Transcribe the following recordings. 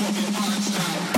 fucking heart style.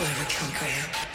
or you can.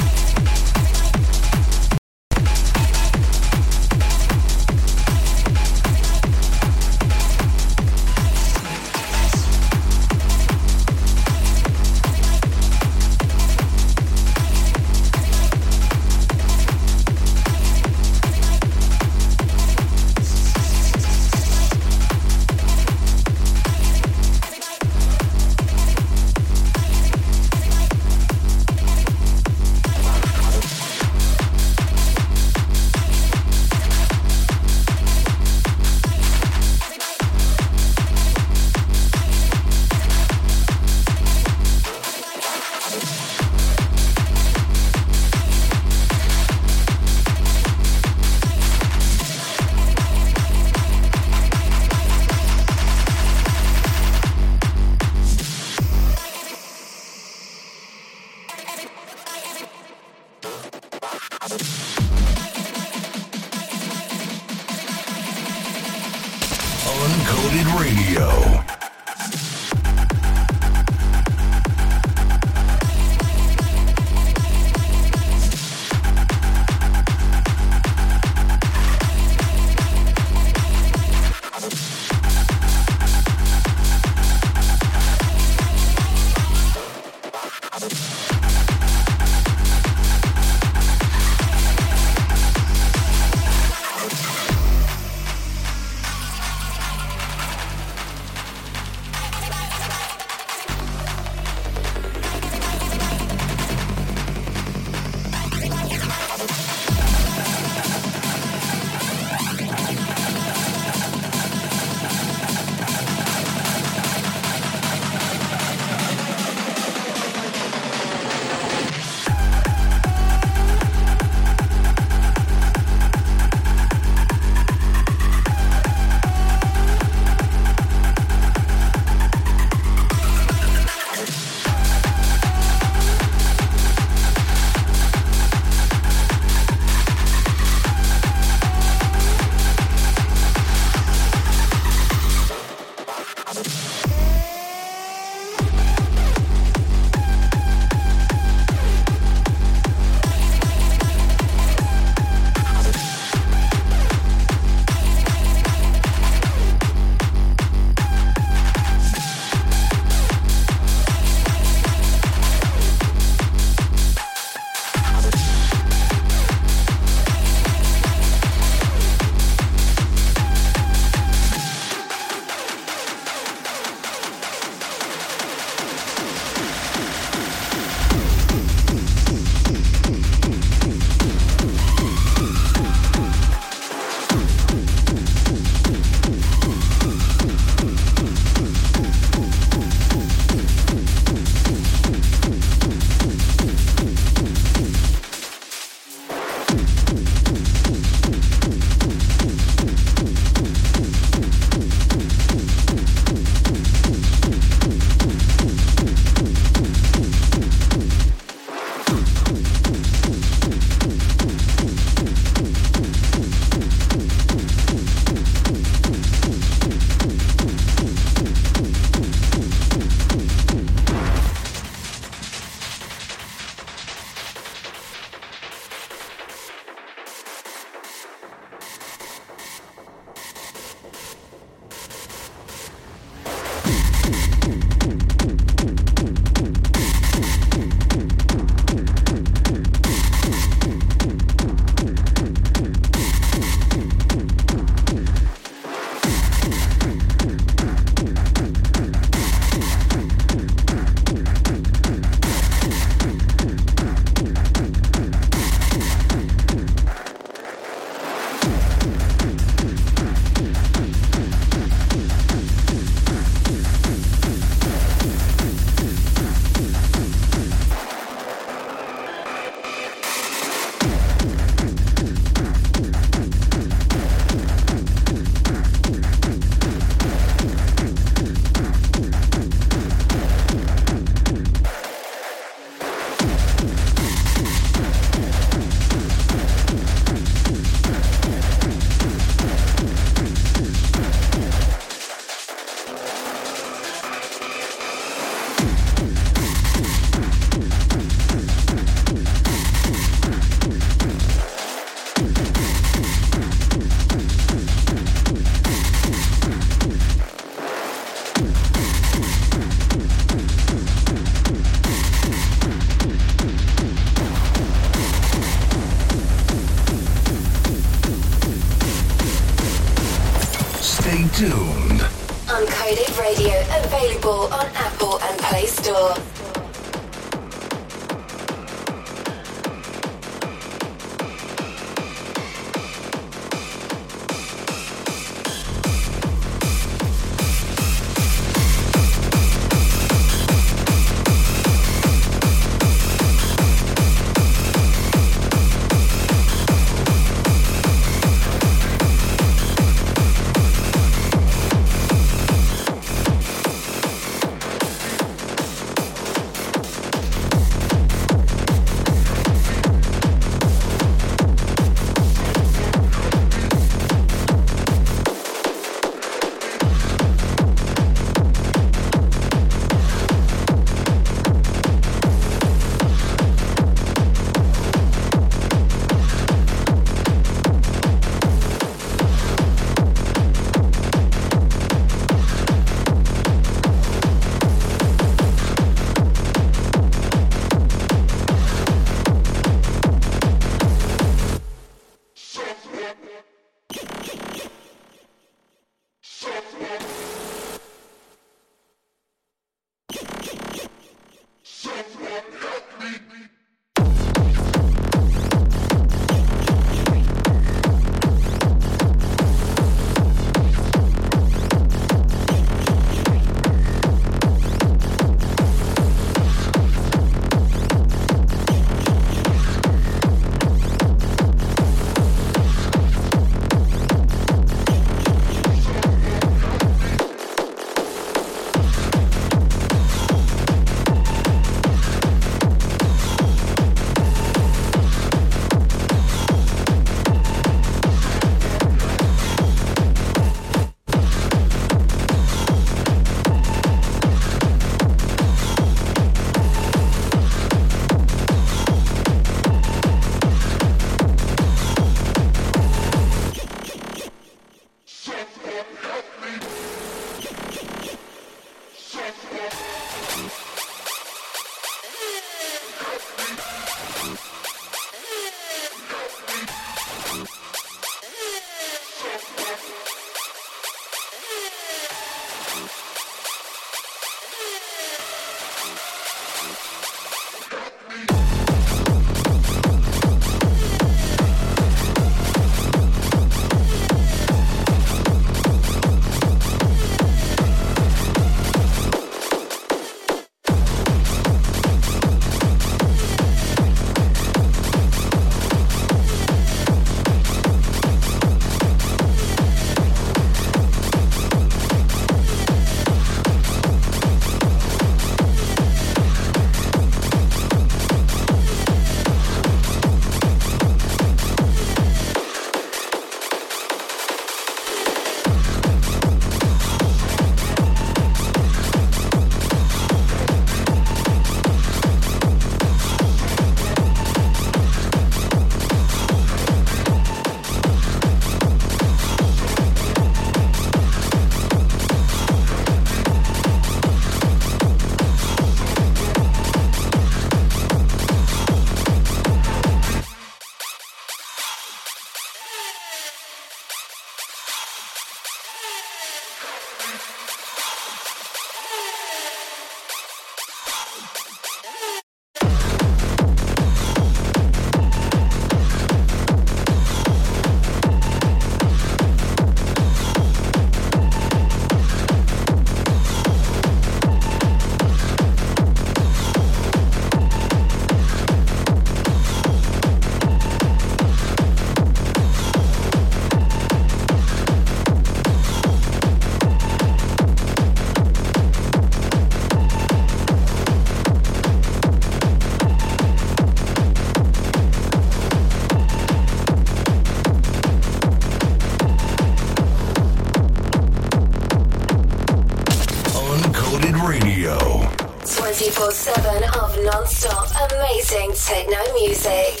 Techno music.